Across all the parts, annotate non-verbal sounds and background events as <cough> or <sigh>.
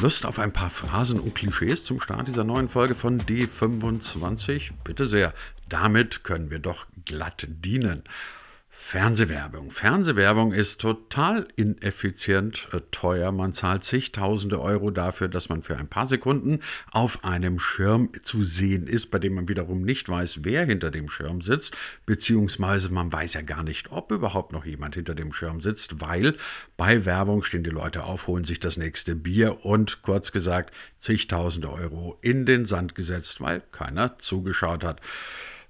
Lust auf ein paar Phrasen und Klischees zum Start dieser neuen Folge von D25? Bitte sehr. Damit können wir doch glatt dienen. Fernsehwerbung. Fernsehwerbung ist total ineffizient, äh, teuer. Man zahlt zigtausende Euro dafür, dass man für ein paar Sekunden auf einem Schirm zu sehen ist, bei dem man wiederum nicht weiß, wer hinter dem Schirm sitzt, beziehungsweise man weiß ja gar nicht, ob überhaupt noch jemand hinter dem Schirm sitzt, weil bei Werbung stehen die Leute auf, holen sich das nächste Bier und kurz gesagt zigtausende Euro in den Sand gesetzt, weil keiner zugeschaut hat.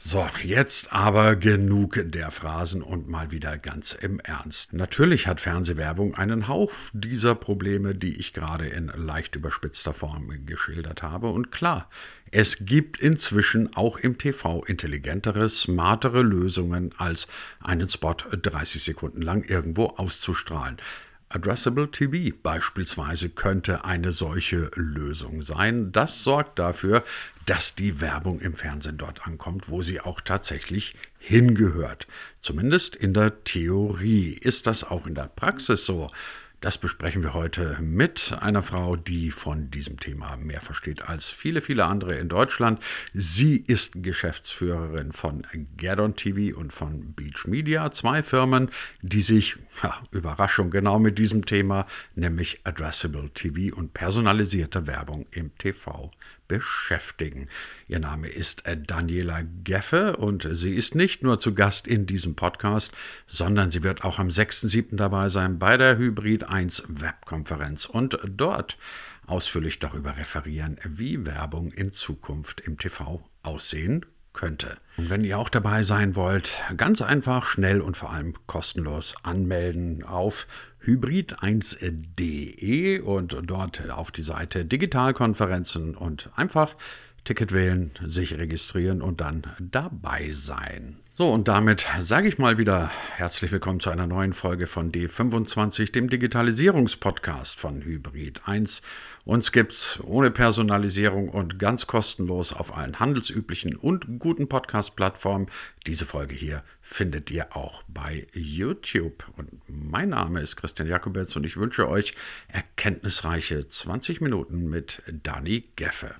So, jetzt aber genug der Phrasen und mal wieder ganz im Ernst. Natürlich hat Fernsehwerbung einen Hauch dieser Probleme, die ich gerade in leicht überspitzter Form geschildert habe. Und klar, es gibt inzwischen auch im TV intelligentere, smartere Lösungen, als einen Spot 30 Sekunden lang irgendwo auszustrahlen. Addressable TV beispielsweise könnte eine solche Lösung sein. Das sorgt dafür, dass die Werbung im Fernsehen dort ankommt, wo sie auch tatsächlich hingehört. Zumindest in der Theorie. Ist das auch in der Praxis so? Das besprechen wir heute mit einer Frau, die von diesem Thema mehr versteht als viele, viele andere in Deutschland. Sie ist Geschäftsführerin von Gerdon TV und von Beach Media, zwei Firmen, die sich, ja, Überraschung, genau mit diesem Thema, nämlich Addressable TV und personalisierte Werbung im TV beschäftigen. Ihr Name ist äh, Daniela Geffe und sie ist nicht nur zu Gast in diesem Podcast, sondern sie wird auch am 6.7. dabei sein bei der Hybrid 1 Webkonferenz und dort ausführlich darüber referieren, wie Werbung in Zukunft im TV aussehen könnte. Und wenn ihr auch dabei sein wollt, ganz einfach, schnell und vor allem kostenlos anmelden auf hybrid1.de und dort auf die Seite Digitalkonferenzen und einfach Ticket wählen, sich registrieren und dann dabei sein. So, und damit sage ich mal wieder herzlich willkommen zu einer neuen Folge von D25, dem Digitalisierungspodcast von Hybrid 1. Uns gibt's ohne Personalisierung und ganz kostenlos auf allen handelsüblichen und guten Podcast-Plattformen. Diese Folge hier findet ihr auch bei YouTube. Und mein Name ist Christian Jakobetz und ich wünsche euch erkenntnisreiche 20 Minuten mit Dani Geffe.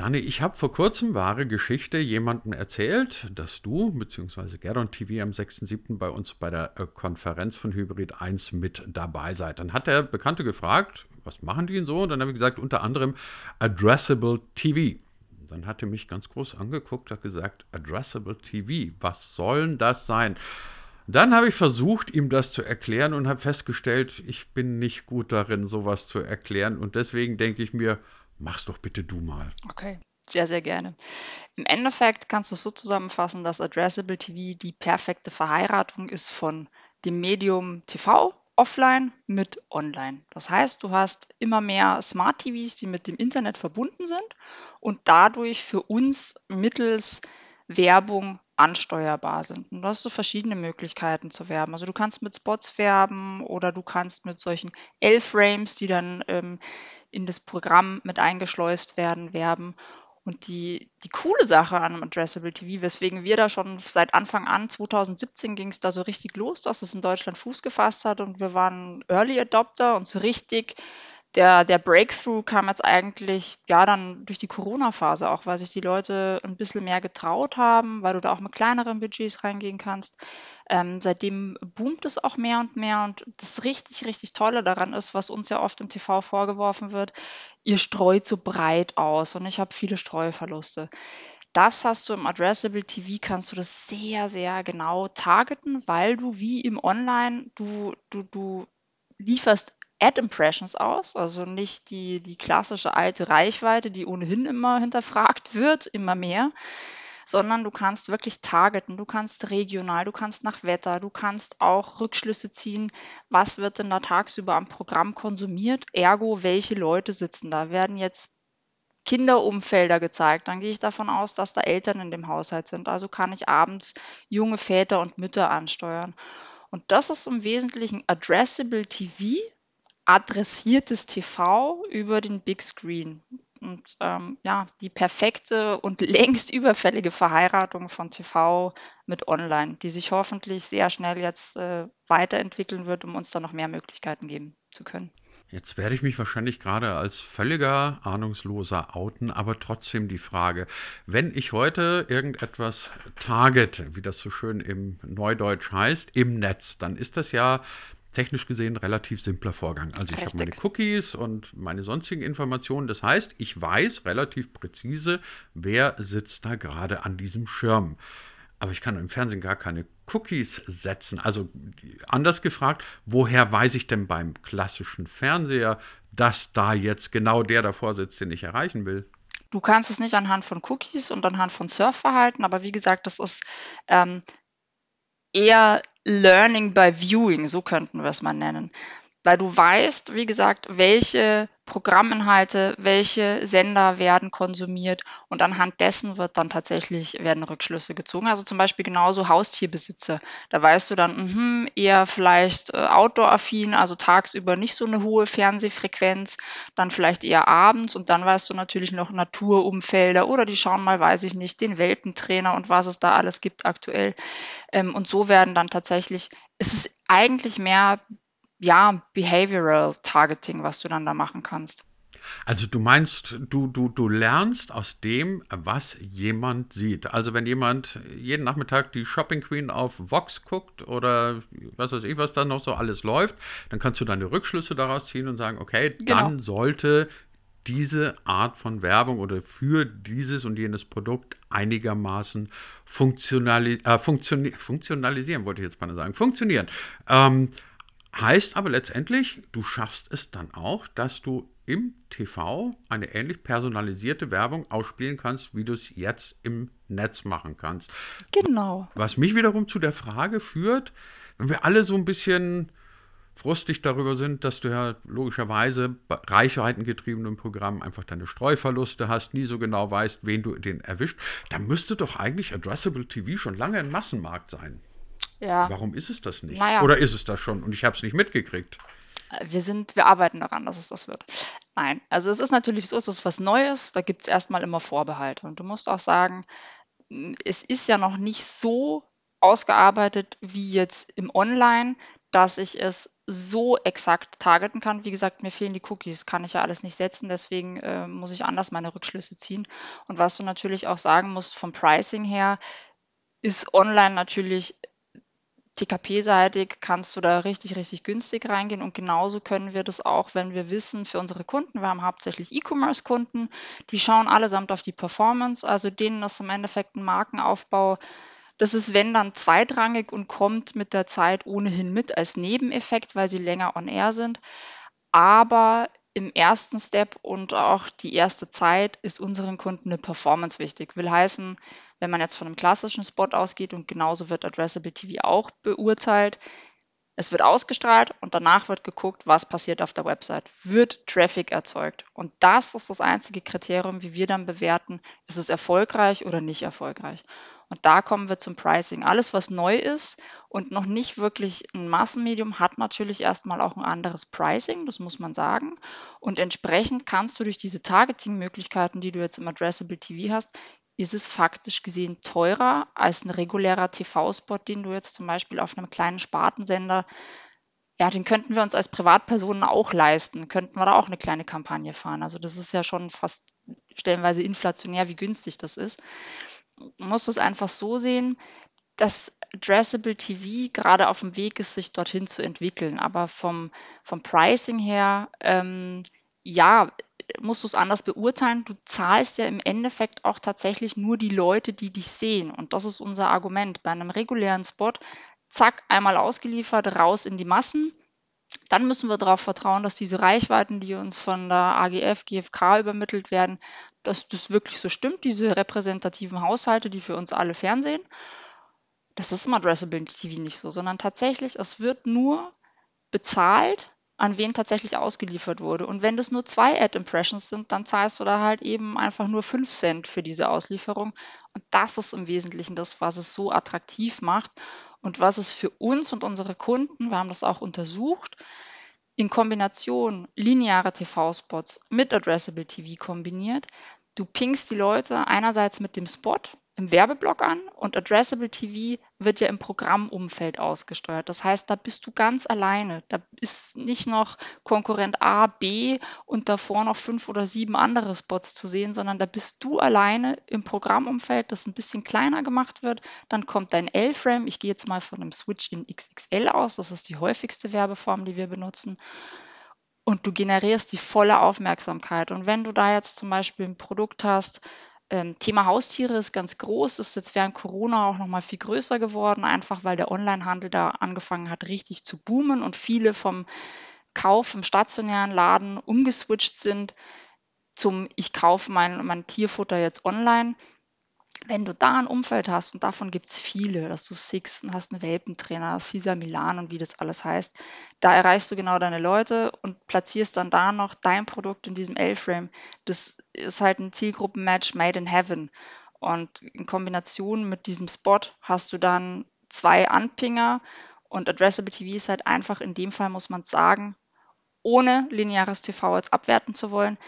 Dani, ich habe vor kurzem wahre Geschichte jemandem erzählt, dass du bzw. Gerdon TV am 6.7. bei uns bei der äh, Konferenz von Hybrid 1 mit dabei seid. Dann hat der Bekannte gefragt, was machen die denn so? Und dann habe ich gesagt, unter anderem Addressable TV. Dann hat er mich ganz groß angeguckt, hat gesagt, Addressable TV, was soll das sein? Dann habe ich versucht, ihm das zu erklären und habe festgestellt, ich bin nicht gut darin, sowas zu erklären. Und deswegen denke ich mir, Mach's doch bitte du mal. Okay, sehr, sehr gerne. Im Endeffekt kannst du es so zusammenfassen, dass Addressable TV die perfekte Verheiratung ist von dem Medium TV offline mit online. Das heißt, du hast immer mehr Smart TVs, die mit dem Internet verbunden sind und dadurch für uns mittels Werbung ansteuerbar sind. Und da hast du verschiedene Möglichkeiten zu werben. Also du kannst mit Spots werben oder du kannst mit solchen L-Frames, die dann ähm, in das Programm mit eingeschleust werden, werben. Und die, die coole Sache an Addressable TV, weswegen wir da schon seit Anfang an, 2017 ging es da so richtig los, dass es in Deutschland Fuß gefasst hat und wir waren Early Adopter und so richtig der, der Breakthrough kam jetzt eigentlich ja dann durch die Corona-Phase auch, weil sich die Leute ein bisschen mehr getraut haben, weil du da auch mit kleineren Budgets reingehen kannst. Ähm, seitdem boomt es auch mehr und mehr und das richtig, richtig Tolle daran ist, was uns ja oft im TV vorgeworfen wird, ihr streut so breit aus und ich habe viele Streuverluste. Das hast du im Addressable TV, kannst du das sehr, sehr genau targeten, weil du wie im Online, du, du, du lieferst Ad-Impressions aus, also nicht die, die klassische alte Reichweite, die ohnehin immer hinterfragt wird, immer mehr, sondern du kannst wirklich targeten, du kannst regional, du kannst nach Wetter, du kannst auch Rückschlüsse ziehen, was wird denn da tagsüber am Programm konsumiert, ergo welche Leute sitzen da, werden jetzt Kinderumfelder gezeigt, dann gehe ich davon aus, dass da Eltern in dem Haushalt sind. Also kann ich abends junge Väter und Mütter ansteuern. Und das ist im Wesentlichen Addressable TV, adressiertes TV über den Big Screen. Und ähm, ja, die perfekte und <laughs> längst überfällige Verheiratung von TV mit Online, die sich hoffentlich sehr schnell jetzt äh, weiterentwickeln wird, um uns da noch mehr Möglichkeiten geben zu können. Jetzt werde ich mich wahrscheinlich gerade als völliger Ahnungsloser outen, aber trotzdem die Frage, wenn ich heute irgendetwas targete, wie das so schön im Neudeutsch heißt, im Netz, dann ist das ja technisch gesehen relativ simpler Vorgang. Also ich habe meine Cookies und meine sonstigen Informationen. Das heißt, ich weiß relativ präzise, wer sitzt da gerade an diesem Schirm. Aber ich kann im Fernsehen gar keine Cookies setzen. Also anders gefragt, woher weiß ich denn beim klassischen Fernseher, dass da jetzt genau der davor sitzt, den ich erreichen will? Du kannst es nicht anhand von Cookies und anhand von Surfverhalten, aber wie gesagt, das ist ähm, eher Learning by Viewing, so könnten wir es mal nennen weil du weißt, wie gesagt, welche Programminhalte, welche Sender werden konsumiert und anhand dessen wird dann tatsächlich werden Rückschlüsse gezogen. Also zum Beispiel genauso Haustierbesitzer. Da weißt du dann, mh, eher vielleicht äh, outdoor-affin, also tagsüber nicht so eine hohe Fernsehfrequenz, dann vielleicht eher abends und dann weißt du natürlich noch Naturumfelder oder die schauen mal, weiß ich nicht, den Welpentrainer und was es da alles gibt aktuell. Ähm, und so werden dann tatsächlich, es ist eigentlich mehr ja, Behavioral Targeting, was du dann da machen kannst. Also du meinst, du, du, du lernst aus dem, was jemand sieht. Also wenn jemand jeden Nachmittag die Shopping Queen auf Vox guckt oder was weiß ich, was da noch so alles läuft, dann kannst du deine Rückschlüsse daraus ziehen und sagen, okay, genau. dann sollte diese Art von Werbung oder für dieses und jenes Produkt einigermaßen funktionali äh, funktioni funktionalisieren, wollte ich jetzt mal sagen, funktionieren. Ähm, Heißt aber letztendlich, du schaffst es dann auch, dass du im TV eine ähnlich personalisierte Werbung ausspielen kannst, wie du es jetzt im Netz machen kannst. Genau. Was mich wiederum zu der Frage führt, wenn wir alle so ein bisschen frustig darüber sind, dass du ja logischerweise bei reichweitengetriebenen Programmen einfach deine Streuverluste hast, nie so genau weißt, wen du den erwischt, dann müsste doch eigentlich Addressable TV schon lange ein Massenmarkt sein. Ja. Warum ist es das nicht? Naja. Oder ist es das schon und ich habe es nicht mitgekriegt? Wir sind, wir arbeiten daran, dass es das wird. Nein, also es ist natürlich so, es ist was Neues, da gibt es erstmal immer Vorbehalte. Und du musst auch sagen, es ist ja noch nicht so ausgearbeitet wie jetzt im Online, dass ich es so exakt targeten kann. Wie gesagt, mir fehlen die Cookies, kann ich ja alles nicht setzen, deswegen äh, muss ich anders meine Rückschlüsse ziehen. Und was du natürlich auch sagen musst, vom Pricing her, ist online natürlich TKP-seitig kannst du da richtig, richtig günstig reingehen und genauso können wir das auch, wenn wir wissen, für unsere Kunden, wir haben hauptsächlich E-Commerce-Kunden, die schauen allesamt auf die Performance, also denen ist im Endeffekt ein Markenaufbau, das ist, wenn dann zweitrangig und kommt mit der Zeit ohnehin mit als Nebeneffekt, weil sie länger on air sind. Aber im ersten Step und auch die erste Zeit ist unseren Kunden eine Performance wichtig. Will heißen, wenn man jetzt von einem klassischen Spot ausgeht und genauso wird Addressable TV auch beurteilt, es wird ausgestrahlt und danach wird geguckt, was passiert auf der Website. Wird Traffic erzeugt? Und das ist das einzige Kriterium, wie wir dann bewerten, ist es erfolgreich oder nicht erfolgreich. Und da kommen wir zum Pricing. Alles, was neu ist und noch nicht wirklich ein Massenmedium, hat natürlich erstmal auch ein anderes Pricing, das muss man sagen. Und entsprechend kannst du durch diese Targeting-Möglichkeiten, die du jetzt im Addressable TV hast, ist es faktisch gesehen teurer als ein regulärer TV-Spot, den du jetzt zum Beispiel auf einem kleinen Spartensender, ja, den könnten wir uns als Privatpersonen auch leisten, könnten wir da auch eine kleine Kampagne fahren. Also das ist ja schon fast stellenweise inflationär, wie günstig das ist. Man muss es einfach so sehen, dass Addressable TV gerade auf dem Weg ist, sich dorthin zu entwickeln. Aber vom, vom Pricing her, ähm, ja, musst du es anders beurteilen. Du zahlst ja im Endeffekt auch tatsächlich nur die Leute, die dich sehen. Und das ist unser Argument. Bei einem regulären Spot, zack, einmal ausgeliefert, raus in die Massen. Dann müssen wir darauf vertrauen, dass diese Reichweiten, die uns von der AGF, GfK übermittelt werden, dass das wirklich so stimmt, diese repräsentativen Haushalte, die für uns alle fernsehen. Das ist im Addressable TV nicht so, sondern tatsächlich, es wird nur bezahlt an wen tatsächlich ausgeliefert wurde. Und wenn das nur zwei Ad-Impressions sind, dann zahlst du da halt eben einfach nur 5 Cent für diese Auslieferung. Und das ist im Wesentlichen das, was es so attraktiv macht und was es für uns und unsere Kunden, wir haben das auch untersucht, in Kombination lineare TV-Spots mit Addressable TV kombiniert. Du pingst die Leute einerseits mit dem Spot, im Werbeblock an und Addressable TV wird ja im Programmumfeld ausgesteuert. Das heißt, da bist du ganz alleine. Da ist nicht noch Konkurrent A, B und davor noch fünf oder sieben andere Spots zu sehen, sondern da bist du alleine im Programmumfeld, das ein bisschen kleiner gemacht wird. Dann kommt dein L-Frame. Ich gehe jetzt mal von einem Switch in XXL aus. Das ist die häufigste Werbeform, die wir benutzen und du generierst die volle Aufmerksamkeit. Und wenn du da jetzt zum Beispiel ein Produkt hast, ähm, Thema Haustiere ist ganz groß, ist jetzt während Corona auch noch mal viel größer geworden, einfach weil der Onlinehandel da angefangen hat, richtig zu boomen und viele vom Kauf im stationären Laden umgeswitcht sind zum Ich kaufe mein, mein Tierfutter jetzt online wenn du da ein Umfeld hast, und davon gibt es viele, dass du Six hast einen Welpentrainer, Caesar Milan und wie das alles heißt, da erreichst du genau deine Leute und platzierst dann da noch dein Produkt in diesem L-Frame. Das ist halt ein Zielgruppenmatch made in heaven. Und in Kombination mit diesem Spot hast du dann zwei Anpinger und Addressable TV ist halt einfach, in dem Fall muss man sagen, ohne lineares TV jetzt abwerten zu wollen,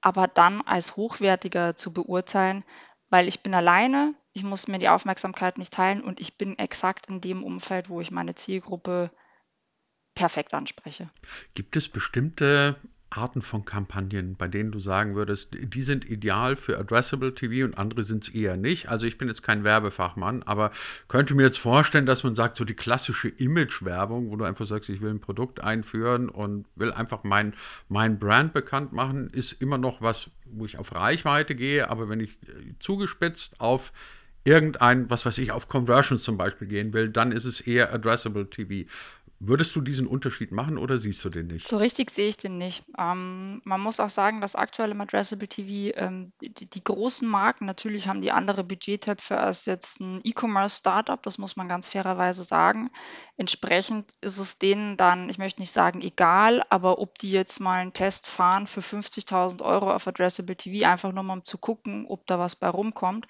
aber dann als hochwertiger zu beurteilen, weil ich bin alleine, ich muss mir die Aufmerksamkeit nicht teilen und ich bin exakt in dem Umfeld, wo ich meine Zielgruppe perfekt anspreche. Gibt es bestimmte Arten von Kampagnen, bei denen du sagen würdest, die sind ideal für Addressable TV und andere sind es eher nicht? Also ich bin jetzt kein Werbefachmann, aber könnte mir jetzt vorstellen, dass man sagt, so die klassische Image-Werbung, wo du einfach sagst, ich will ein Produkt einführen und will einfach mein, mein Brand bekannt machen, ist immer noch was, wo ich auf Reichweite gehe, aber wenn ich äh, zugespitzt auf irgendein, was weiß ich, auf Conversions zum Beispiel gehen will, dann ist es eher Addressable TV. Würdest du diesen Unterschied machen oder siehst du den nicht? So richtig sehe ich den nicht. Ähm, man muss auch sagen, dass aktuell im Addressable TV ähm, die, die, großen Marken, natürlich haben die andere Budgettöpfe als jetzt ein E-Commerce-Startup, das muss man ganz fairerweise sagen. Entsprechend ist es denen dann, ich möchte nicht sagen egal, aber ob die jetzt mal einen Test fahren für 50.000 Euro auf Addressable TV, einfach nur mal um zu gucken, ob da was bei rumkommt,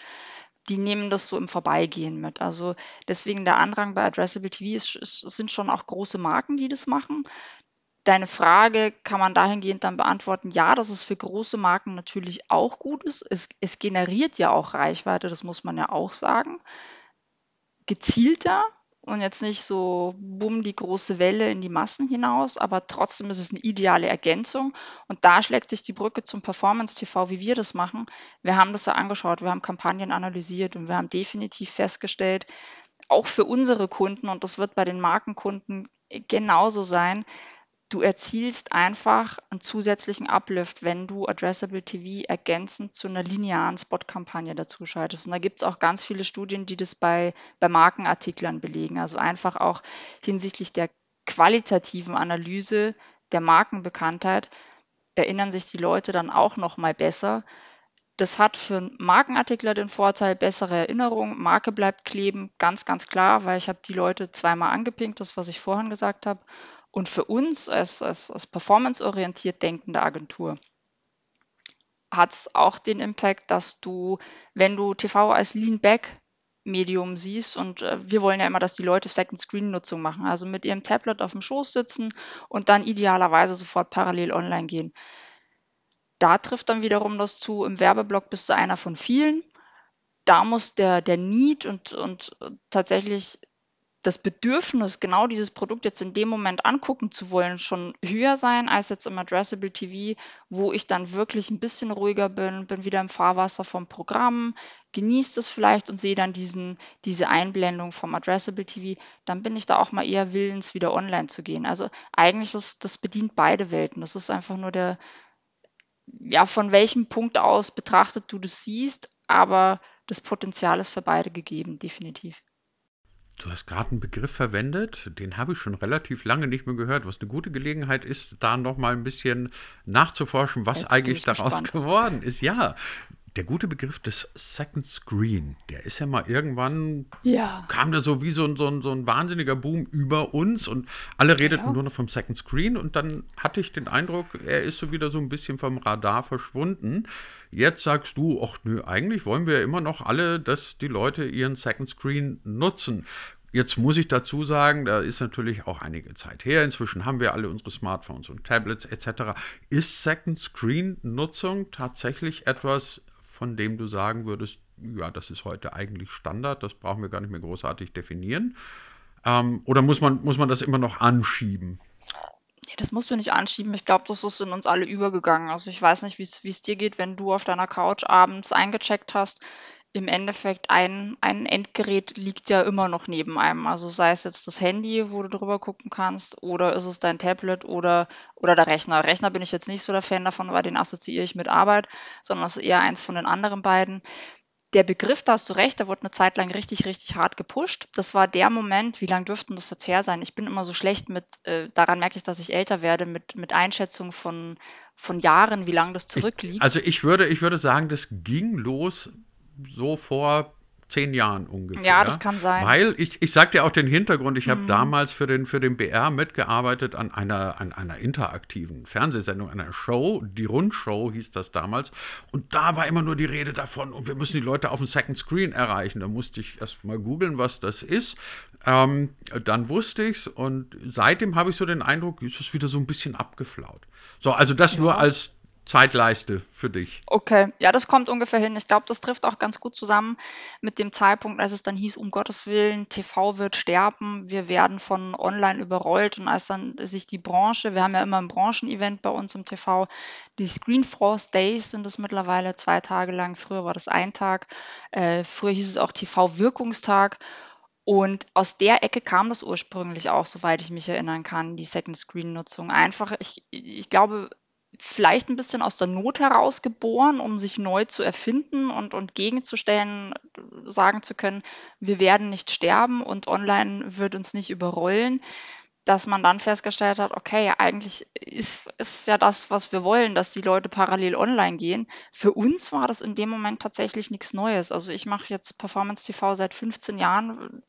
die nehmen das so im Vorbeigehen mit. Also deswegen der Andrang bei Addressable TV ist, ist, sind schon auch große Marken, die das machen. Deine Frage kann man dahingehend dann beantworten, ja, dass es für große Marken natürlich auch gut ist. Es, es generiert ja auch Reichweite, das muss man ja auch sagen. Gezielter, und jetzt nicht so bumm die große Welle in die Massen hinaus, aber trotzdem ist es eine ideale Ergänzung. Und da schlägt sich die Brücke zum Performance TV, wie wir das machen. Wir haben das ja angeschaut, wir haben Kampagnen analysiert und wir haben definitiv festgestellt, auch für unsere Kunden, und das wird bei den Markenkunden genauso sein, du erzielst einfach einen zusätzlichen Uplift, wenn du Addressable TV ergänzend zu einer linearen Spot-Kampagne dazu schaltest. Und da gibt es auch ganz viele Studien, die das bei, bei Markenartiklern belegen. Also einfach auch hinsichtlich der qualitativen Analyse der Markenbekanntheit erinnern sich die Leute dann auch noch mal besser. Das hat für einen Markenartikler den Vorteil, bessere Erinnerung, Marke bleibt kleben, ganz, ganz klar, weil ich habe die Leute zweimal angepinkt, das, was ich vorhin gesagt habe. Und für uns als, als, als performanceorientiert denkende Agentur hat es auch den Impact, dass du, wenn du TV als Lean-Back Medium siehst und äh, wir wollen ja immer, dass die Leute Second Screen Nutzung machen, also mit ihrem Tablet auf dem Schoß sitzen und dann idealerweise sofort parallel online gehen. Da trifft dann wiederum das zu, im Werbeblock bist du einer von vielen. Da muss der, der Need und, und tatsächlich das Bedürfnis, genau dieses Produkt jetzt in dem Moment angucken zu wollen, schon höher sein als jetzt im Addressable TV, wo ich dann wirklich ein bisschen ruhiger bin, bin wieder im Fahrwasser vom Programm, genieße es vielleicht und sehe dann diesen, diese Einblendung vom Addressable TV, dann bin ich da auch mal eher willens, wieder online zu gehen. Also eigentlich ist das bedient beide Welten. Das ist einfach nur der, ja, von welchem Punkt aus betrachtet du das siehst, aber das Potenzial ist für beide gegeben, definitiv. Du hast gerade einen Begriff verwendet, den habe ich schon relativ lange nicht mehr gehört, was eine gute Gelegenheit ist, da noch mal ein bisschen nachzuforschen, was Jetzt eigentlich daraus gespannt. <laughs> geworden ist. Ja, der gute Begriff des Second Screen, der ist ja mal irgendwann, ja. kam da so wie so ein, so, ein, so ein wahnsinniger Boom über uns und alle redeten ja. nur noch vom Second Screen und dann hatte ich den Eindruck, er ist so wieder so ein bisschen vom Radar verschwunden. Jetzt sagst du, ach nö, eigentlich wollen wir ja immer noch alle, dass die Leute ihren Second Screen nutzen. Jetzt muss ich dazu sagen, da ist natürlich auch einige Zeit her. Inzwischen haben wir alle unsere Smartphones und Tablets etc. Ist Second Screen Nutzung tatsächlich etwas, von dem du sagen würdest, ja, das ist heute eigentlich Standard, das brauchen wir gar nicht mehr großartig definieren. Ähm, oder muss man, muss man das immer noch anschieben? Das musst du nicht anschieben. Ich glaube, das ist in uns alle übergegangen. Also ich weiß nicht, wie es dir geht, wenn du auf deiner Couch abends eingecheckt hast. Im Endeffekt ein, ein Endgerät liegt ja immer noch neben einem. Also sei es jetzt das Handy, wo du drüber gucken kannst, oder ist es dein Tablet oder, oder der Rechner. Rechner bin ich jetzt nicht so der Fan davon, weil den assoziiere ich mit Arbeit, sondern es ist eher eins von den anderen beiden der Begriff, da hast du recht, der wurde eine Zeit lang richtig, richtig hart gepusht. Das war der Moment, wie lange dürften das jetzt her sein? Ich bin immer so schlecht mit, äh, daran merke ich, dass ich älter werde, mit, mit Einschätzung von, von Jahren, wie lange das zurückliegt. Ich, also ich würde, ich würde sagen, das ging los so vor zehn Jahren ungefähr. Ja, das kann sein. Weil ich, ich sage dir auch den Hintergrund, ich habe mhm. damals für den, für den BR mitgearbeitet an einer, an einer interaktiven Fernsehsendung, einer Show, die Rundshow hieß das damals. Und da war immer nur die Rede davon, und wir müssen die Leute auf dem Second Screen erreichen. Da musste ich erst mal googeln, was das ist. Ähm, dann wusste ich es und seitdem habe ich so den Eindruck, ist es wieder so ein bisschen abgeflaut. So, also das ja. nur als Zeitleiste für dich. Okay, ja, das kommt ungefähr hin. Ich glaube, das trifft auch ganz gut zusammen mit dem Zeitpunkt, als es dann hieß, um Gottes Willen, TV wird sterben, wir werden von online überrollt und als dann sich die Branche, wir haben ja immer ein Branchenevent bei uns im TV, die Screenforce Days sind es mittlerweile zwei Tage lang, früher war das ein Tag, äh, früher hieß es auch TV-Wirkungstag und aus der Ecke kam das ursprünglich auch, soweit ich mich erinnern kann, die Second Screen Nutzung. Einfach, ich, ich glaube, vielleicht ein bisschen aus der Not heraus geboren, um sich neu zu erfinden und, und gegenzustellen, sagen zu können, wir werden nicht sterben und online wird uns nicht überrollen, dass man dann festgestellt hat, okay, eigentlich ist, ist ja das, was wir wollen, dass die Leute parallel online gehen. Für uns war das in dem Moment tatsächlich nichts Neues. Also ich mache jetzt Performance TV seit 15 Jahren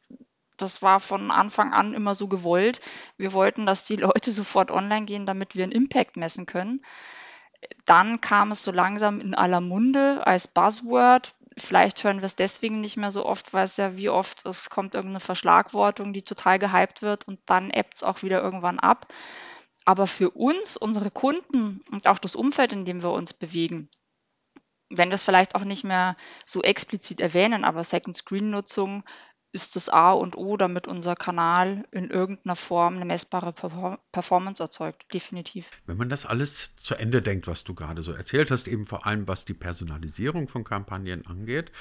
das war von Anfang an immer so gewollt. Wir wollten, dass die Leute <laughs> sofort online gehen, damit wir einen Impact messen können. Dann kam es so langsam in aller Munde als Buzzword. Vielleicht hören wir es deswegen nicht mehr so oft, weil es ja wie oft, es kommt irgendeine Verschlagwortung, die total gehypt wird und dann ebbt es auch wieder irgendwann ab. Aber für uns, unsere Kunden und auch das Umfeld, in dem wir uns bewegen, wenn wir es vielleicht auch nicht mehr so explizit erwähnen, aber Second Screen Nutzung ist das A und O, damit unser Kanal in irgendeiner Form eine messbare Performance erzeugt, definitiv. Wenn man das alles zu Ende denkt, was du gerade so erzählt hast, eben vor allem was die Personalisierung von Kampagnen angeht,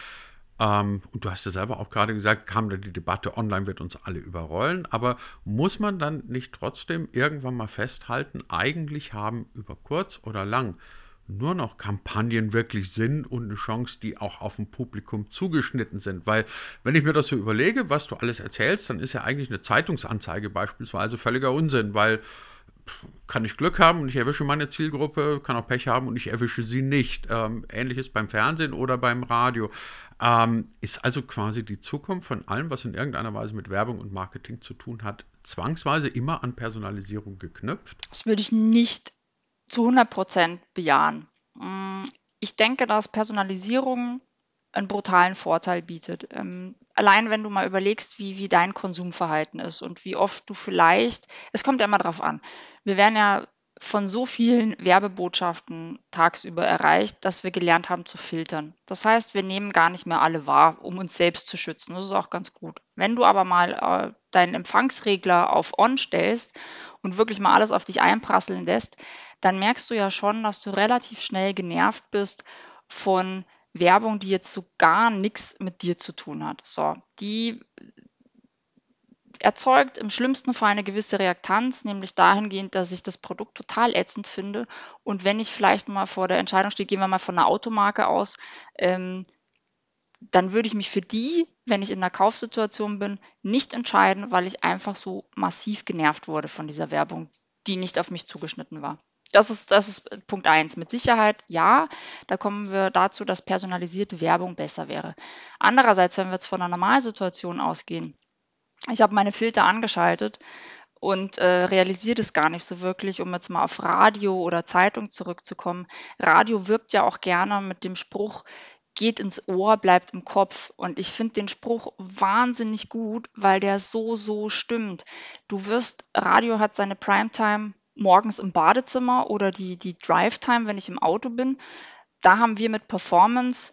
ähm, und du hast ja selber auch gerade gesagt, kam da die Debatte, online wird uns alle überrollen, aber muss man dann nicht trotzdem irgendwann mal festhalten, eigentlich haben über kurz oder lang nur noch Kampagnen wirklich Sinn und eine Chance, die auch auf ein Publikum zugeschnitten sind. Weil, wenn ich mir das so überlege, was du alles erzählst, dann ist ja eigentlich eine Zeitungsanzeige beispielsweise völliger Unsinn, weil kann ich Glück haben und ich erwische meine Zielgruppe, kann auch Pech haben und ich erwische sie nicht. Ähm, Ähnliches beim Fernsehen oder beim Radio. Ähm, ist also quasi die Zukunft von allem, was in irgendeiner Weise mit Werbung und Marketing zu tun hat, zwangsweise immer an Personalisierung geknüpft? Das würde ich nicht zu 100 Prozent bejahen. Mm, ich denke, dass Personalisierung einen brutalen Vorteil bietet. Ähm, allein wenn du mal überlegst, wie, wie dein Konsumverhalten ist und wie oft du vielleicht, es kommt ja immer drauf an. Wir werden ja von so vielen Werbebotschaften tagsüber erreicht, dass wir gelernt haben zu filtern. Das heißt, wir nehmen gar nicht mehr alle wahr, um uns selbst zu schützen. Das ist auch ganz gut. Wenn du aber mal äh, deinen Empfangsregler auf On stellst und wirklich mal alles auf dich einprasseln lässt, dann merkst du ja schon, dass du relativ schnell genervt bist von Werbung, die jetzt so gar nichts mit dir zu tun hat. So, die erzeugt im schlimmsten Fall eine gewisse Reaktanz, nämlich dahingehend, dass ich das Produkt total ätzend finde. Und wenn ich vielleicht mal vor der Entscheidung stehe, gehen wir mal von einer Automarke aus, ähm, dann würde ich mich für die, wenn ich in einer Kaufsituation bin, nicht entscheiden, weil ich einfach so massiv genervt wurde von dieser Werbung, die nicht auf mich zugeschnitten war. Das ist, das ist Punkt eins. Mit Sicherheit ja, da kommen wir dazu, dass personalisierte Werbung besser wäre. Andererseits, wenn wir jetzt von einer Normalsituation ausgehen, ich habe meine Filter angeschaltet und äh, realisiere das gar nicht so wirklich, um jetzt mal auf Radio oder Zeitung zurückzukommen. Radio wirbt ja auch gerne mit dem Spruch, geht ins Ohr, bleibt im Kopf. Und ich finde den Spruch wahnsinnig gut, weil der so, so stimmt. Du wirst, Radio hat seine Primetime morgens im Badezimmer oder die, die Drive-Time, wenn ich im Auto bin. Da haben wir mit Performance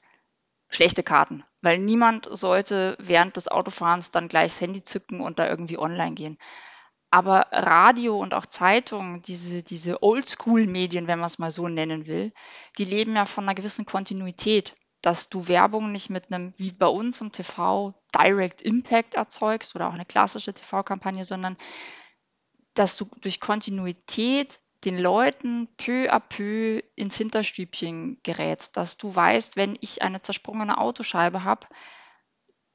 schlechte Karten, weil niemand sollte während des Autofahrens dann gleich das Handy zücken und da irgendwie online gehen. Aber Radio und auch Zeitungen, diese, diese Oldschool-Medien, wenn man es mal so nennen will, die leben ja von einer gewissen Kontinuität, dass du Werbung nicht mit einem, wie bei uns im TV, Direct Impact erzeugst oder auch eine klassische TV-Kampagne, sondern dass du durch Kontinuität den Leuten peu à peu ins Hinterstübchen gerätst, dass du weißt, wenn ich eine zersprungene Autoscheibe habe,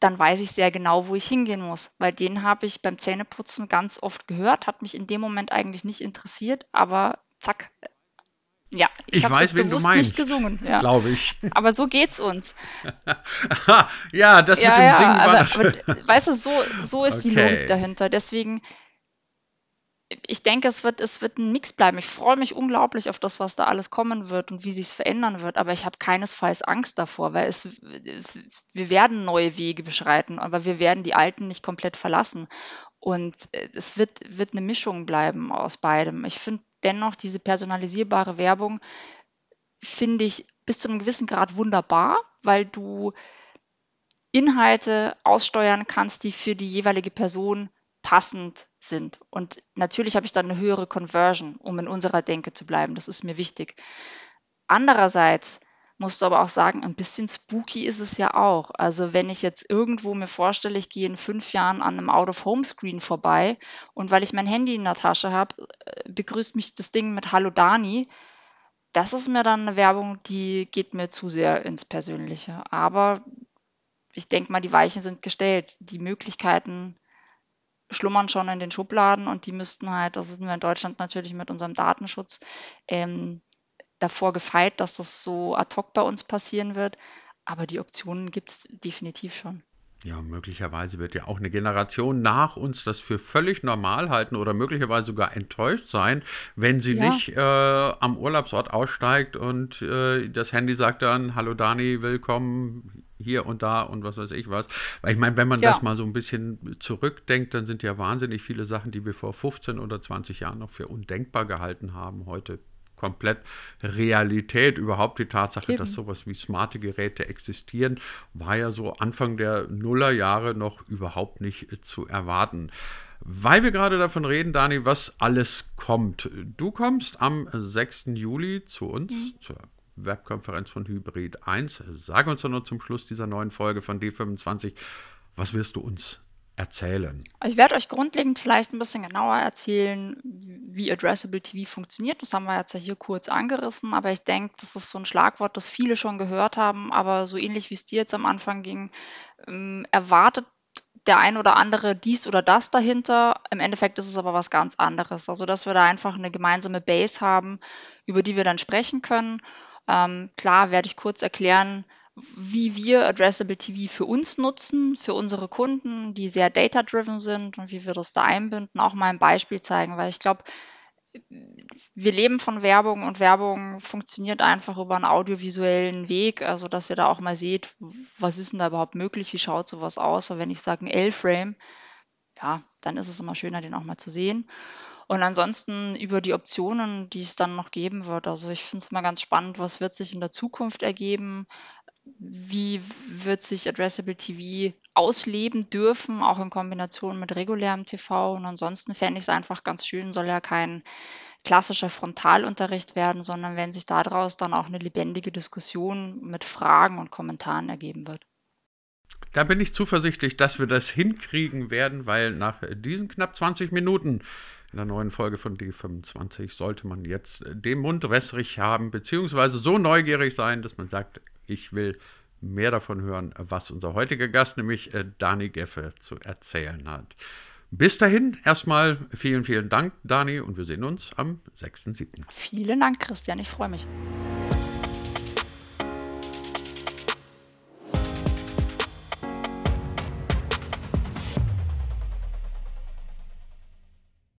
dann weiß ich sehr genau, wo ich hingehen muss, weil den habe ich beim Zähneputzen ganz oft gehört, hat mich in dem Moment eigentlich nicht interessiert, aber zack. Ja, ich, ich weiß, wen du meinst, nicht gesungen, ja. glaube ich. Aber so geht's uns. <laughs> ja, das ja, mit dem ja, Singen war aber, aber, Weißt du, so, so ist okay. die Logik dahinter. Deswegen ich denke, es wird, es wird ein Mix bleiben. Ich freue mich unglaublich auf das, was da alles kommen wird und wie sich es verändern wird, aber ich habe keinesfalls Angst davor, weil es, wir werden neue Wege beschreiten, aber wir werden die alten nicht komplett verlassen. Und äh, es wird, wird eine Mischung bleiben aus beidem. Ich finde dennoch diese personalisierbare Werbung, finde ich bis zu einem gewissen Grad wunderbar, weil du Inhalte aussteuern kannst, die für die jeweilige Person passend sind. Und natürlich habe ich dann eine höhere Conversion, um in unserer Denke zu bleiben. Das ist mir wichtig. Andererseits musst du aber auch sagen, ein bisschen spooky ist es ja auch. Also wenn ich jetzt irgendwo mir vorstelle, ich gehe in fünf Jahren an einem Out-of-Home-Screen vorbei und weil ich mein Handy in der Tasche habe, äh, begrüßt mich das Ding mit Hallo Dani. Das ist mir dann eine Werbung, die geht mir zu sehr ins Persönliche. Aber ich denke mal, die Weichen sind gestellt. Die Möglichkeiten schlummern schon in den Schubladen und die müssten halt, das sind wir in Deutschland natürlich mit unserem Datenschutz ähm, davor gefeit, dass das so ad hoc bei uns passieren wird. Aber die Optionen gibt es definitiv schon. Ja, möglicherweise wird ja auch eine Generation nach uns das für völlig normal halten oder möglicherweise sogar enttäuscht sein, wenn sie ja. nicht äh, am Urlaubsort aussteigt und äh, das Handy sagt dann, hallo Dani, willkommen hier und da und was weiß ich was. Weil ich meine, wenn man ja. das mal so ein bisschen zurückdenkt, dann sind ja wahnsinnig viele Sachen, die wir vor 15 oder 20 Jahren noch für undenkbar gehalten haben, heute komplett Realität. Überhaupt die Tatsache, Eben. dass sowas wie smarte Geräte existieren, war ja so Anfang der Nullerjahre noch überhaupt nicht zu erwarten. Weil wir gerade davon reden, Dani, was alles kommt. Du kommst am 6. Juli zu uns, mhm. zur Webkonferenz von Hybrid 1. Sag uns doch nur zum Schluss dieser neuen Folge von D25, was wirst du uns erzählen? Ich werde euch grundlegend vielleicht ein bisschen genauer erzählen, wie Addressable TV funktioniert. Das haben wir jetzt ja hier kurz angerissen, aber ich denke, das ist so ein Schlagwort, das viele schon gehört haben, aber so ähnlich wie es dir jetzt am Anfang ging, ähm, erwartet der ein oder andere dies oder das dahinter. Im Endeffekt ist es aber was ganz anderes. Also, dass wir da einfach eine gemeinsame Base haben, über die wir dann sprechen können. Ähm, klar werde ich kurz erklären, wie wir Addressable TV für uns nutzen, für unsere Kunden, die sehr data-driven sind und wie wir das da einbinden, auch mal ein Beispiel zeigen, weil ich glaube, wir leben von Werbung und Werbung funktioniert einfach über einen audiovisuellen Weg, also dass ihr da auch mal seht, was ist denn da überhaupt möglich, wie schaut sowas aus, weil wenn ich sage ein L-Frame, ja, dann ist es immer schöner, den auch mal zu sehen. Und ansonsten über die Optionen, die es dann noch geben wird. Also ich finde es mal ganz spannend, was wird sich in der Zukunft ergeben? wie wird sich Addressable TV ausleben dürfen, auch in Kombination mit regulärem TV. Und ansonsten fände ich es einfach ganz schön, soll ja kein klassischer Frontalunterricht werden, sondern wenn sich daraus dann auch eine lebendige Diskussion mit Fragen und Kommentaren ergeben wird. Da bin ich zuversichtlich, dass wir das hinkriegen werden, weil nach diesen knapp 20 Minuten in der neuen Folge von D25 sollte man jetzt den Mund wässrig haben, beziehungsweise so neugierig sein, dass man sagt, ich will mehr davon hören, was unser heutiger Gast, nämlich äh, Dani Geffe, zu erzählen hat. Bis dahin erstmal vielen, vielen Dank, Dani, und wir sehen uns am 6.7. Vielen Dank, Christian. Ich freue mich.